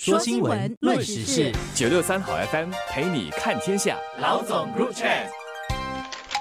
说新闻，论时事，九六三好 FM 陪你看天下。老总入场。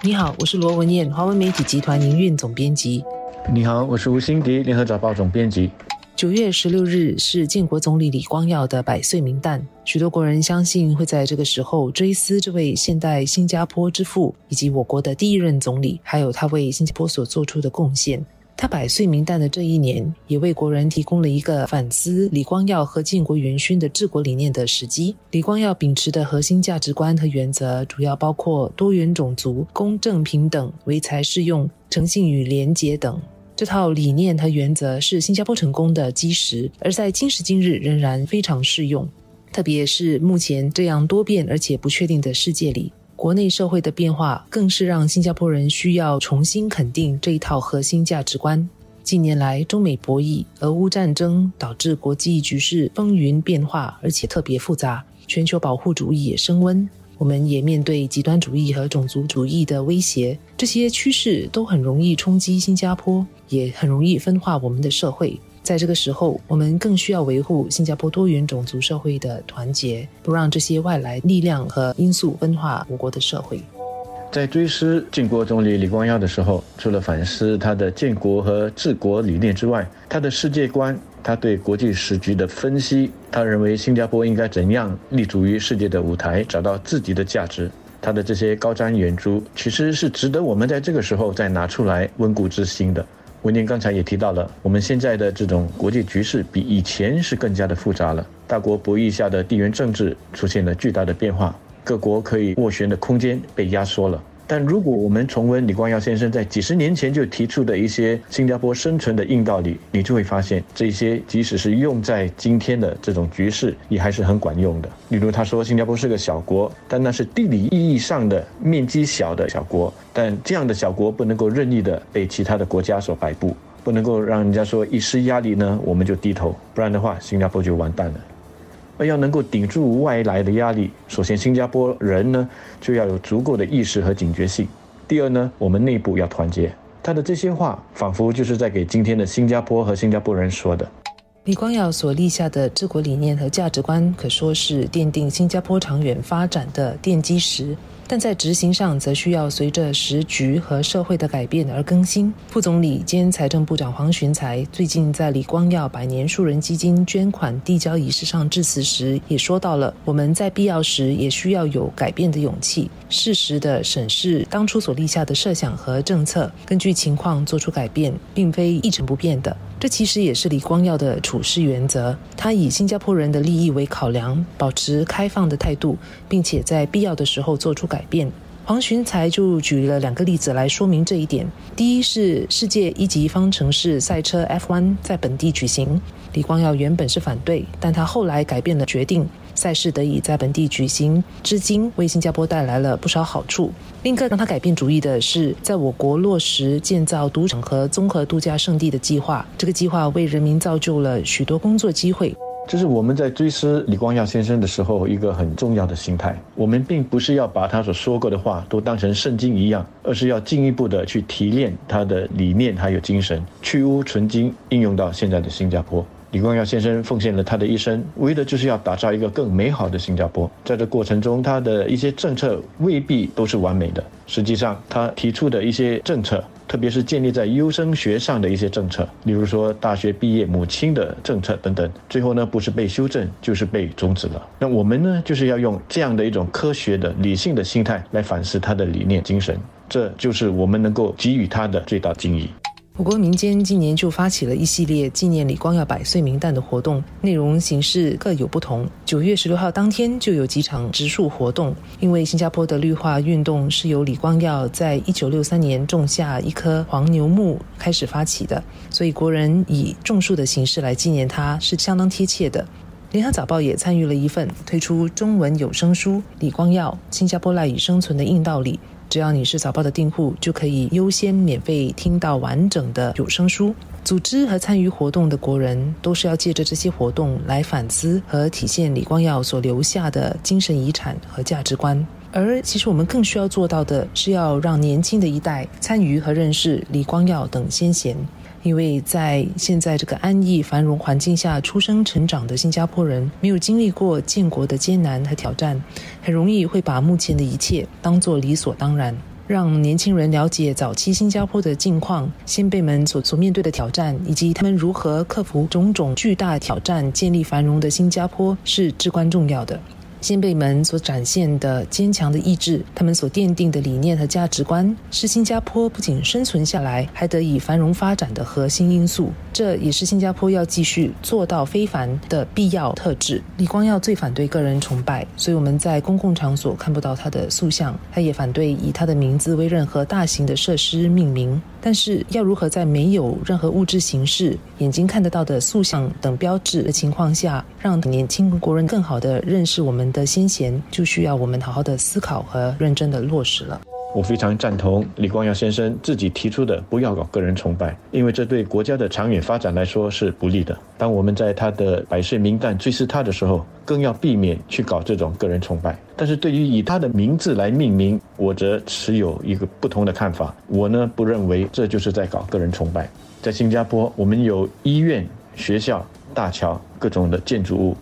你好，我是罗文燕，华文媒体集团营运总编辑。你好，我是吴欣迪，联合早报总编辑。九月十六日是建国总理李光耀的百岁名诞，许多国人相信会在这个时候追思这位现代新加坡之父，以及我国的第一任总理，还有他为新加坡所做出的贡献。他百岁冥诞的这一年，也为国人提供了一个反思李光耀和建国元勋的治国理念的时机。李光耀秉持的核心价值观和原则，主要包括多元种族、公正平等、唯才是用、诚信与廉洁等。这套理念和原则是新加坡成功的基石，而在今时今日仍然非常适用，特别是目前这样多变而且不确定的世界里。国内社会的变化，更是让新加坡人需要重新肯定这一套核心价值观。近年来，中美博弈、俄乌战争导致国际局势风云变化，而且特别复杂。全球保护主义也升温，我们也面对极端主义和种族主义的威胁。这些趋势都很容易冲击新加坡，也很容易分化我们的社会。在这个时候，我们更需要维护新加坡多元种族社会的团结，不让这些外来力量和因素分化我国的社会。在追思建国总理李光耀的时候，除了反思他的建国和治国理念之外，他的世界观、他对国际时局的分析，他认为新加坡应该怎样立足于世界的舞台，找到自己的价值，他的这些高瞻远瞩，其实是值得我们在这个时候再拿出来温故知新的。文宁刚才也提到了，我们现在的这种国际局势比以前是更加的复杂了。大国博弈下的地缘政治出现了巨大的变化，各国可以斡旋的空间被压缩了。但如果我们重温李光耀先生在几十年前就提出的一些新加坡生存的硬道理，你就会发现，这些即使是用在今天的这种局势，也还是很管用的。例如，他说新加坡是个小国，但那是地理意义上的面积小的小国，但这样的小国不能够任意的被其他的国家所摆布，不能够让人家说一施压力呢我们就低头，不然的话新加坡就完蛋了。而要能够顶住外来的压力，首先新加坡人呢就要有足够的意识和警觉性。第二呢，我们内部要团结。他的这些话仿佛就是在给今天的新加坡和新加坡人说的。李光耀所立下的治国理念和价值观，可说是奠定新加坡长远发展的奠基石。但在执行上，则需要随着时局和社会的改变而更新。副总理兼财政部长黄循才最近在李光耀百年树人基金捐款递交仪式上致辞时，也说到了我们在必要时也需要有改变的勇气，适时的审视当初所立下的设想和政策，根据情况做出改变，并非一成不变的。这其实也是李光耀的处事原则。他以新加坡人的利益为考量，保持开放的态度，并且在必要的时候做出改变。黄循才就举了两个例子来说明这一点。第一是世界一级方程式赛车 F1 在本地举行，李光耀原本是反对，但他后来改变了决定。赛事得以在本地举行，至今为新加坡带来了不少好处。另一个让他改变主意的是，在我国落实建造赌场和综合度假胜地的计划。这个计划为人民造就了许多工作机会。这是我们在追思李光耀先生的时候一个很重要的心态。我们并不是要把他所说过的话都当成圣经一样，而是要进一步的去提炼他的理念还有精神，去污存精，应用到现在的新加坡。李光耀先生奉献了他的一生，为的就是要打造一个更美好的新加坡。在这过程中，他的一些政策未必都是完美的。实际上，他提出的一些政策，特别是建立在优生学上的一些政策，例如说大学毕业母亲的政策等等，最后呢不是被修正，就是被终止了。那我们呢，就是要用这样的一种科学的、理性的心态来反思他的理念精神，这就是我们能够给予他的最大敬意。我国民间今年就发起了一系列纪念李光耀百岁冥诞的活动，内容形式各有不同。九月十六号当天就有几场植树活动，因为新加坡的绿化运动是由李光耀在一九六三年种下一棵黄牛木开始发起的，所以国人以种树的形式来纪念他是相当贴切的。联合早报也参与了一份推出中文有声书《李光耀：新加坡赖以生存的硬道理》。只要你是早报的订户，就可以优先免费听到完整的有声书。组织和参与活动的国人，都是要借着这些活动来反思和体现李光耀所留下的精神遗产和价值观。而其实我们更需要做到的，是要让年轻的一代参与和认识李光耀等先贤。因为在现在这个安逸繁荣环境下出生成长的新加坡人，没有经历过建国的艰难和挑战，很容易会把目前的一切当作理所当然。让年轻人了解早期新加坡的境况、先辈们所所面对的挑战，以及他们如何克服种种巨大挑战，建立繁荣的新加坡，是至关重要的。先辈们所展现的坚强的意志，他们所奠定的理念和价值观，是新加坡不仅生存下来，还得以繁荣发展的核心因素。这也是新加坡要继续做到非凡的必要特质。李光耀最反对个人崇拜，所以我们在公共场所看不到他的塑像。他也反对以他的名字为任何大型的设施命名。但是，要如何在没有任何物质形式、眼睛看得到的塑像等标志的情况下，让年轻国人更好的认识我们的先贤，就需要我们好好的思考和认真的落实了。我非常赞同李光耀先生自己提出的，不要搞个人崇拜，因为这对国家的长远发展来说是不利的。当我们在他的百岁名单追思他的时候，更要避免去搞这种个人崇拜。但是对于以他的名字来命名，我则持有一个不同的看法。我呢，不认为这就是在搞个人崇拜。在新加坡，我们有医院、学校、大桥、各种的建筑物。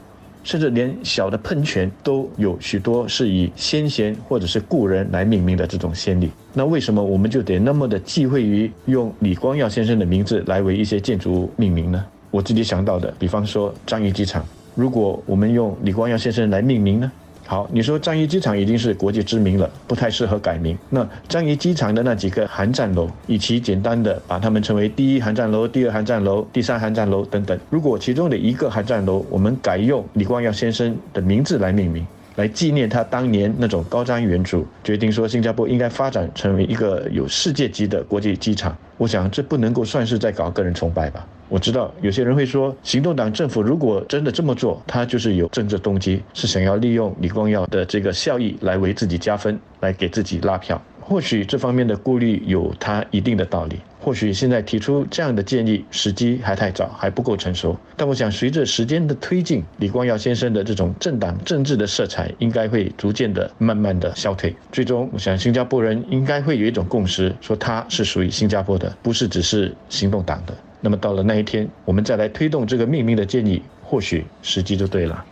甚至连小的喷泉都有许多是以先贤或者是故人来命名的这种先例。那为什么我们就得那么的忌讳于用李光耀先生的名字来为一些建筑物命名呢？我自己想到的，比方说樟宜机场，如果我们用李光耀先生来命名呢？好，你说樟宜机场已经是国际知名了，不太适合改名。那樟宜机场的那几个航站楼，以其简单的把它们称为第一航站楼、第二航站楼、第三航站楼等等。如果其中的一个航站楼，我们改用李光耀先生的名字来命名，来纪念他当年那种高瞻远瞩，决定说新加坡应该发展成为一个有世界级的国际机场。我想这不能够算是在搞个人崇拜吧。我知道有些人会说，行动党政府如果真的这么做，他就是有政治动机，是想要利用李光耀的这个效益来为自己加分，来给自己拉票。或许这方面的顾虑有他一定的道理。或许现在提出这样的建议时机还太早，还不够成熟。但我想，随着时间的推进，李光耀先生的这种政党政治的色彩应该会逐渐的、慢慢的消退。最终，我想新加坡人应该会有一种共识，说他是属于新加坡的，不是只是行动党的。那么到了那一天，我们再来推动这个命名的建议，或许时机就对了。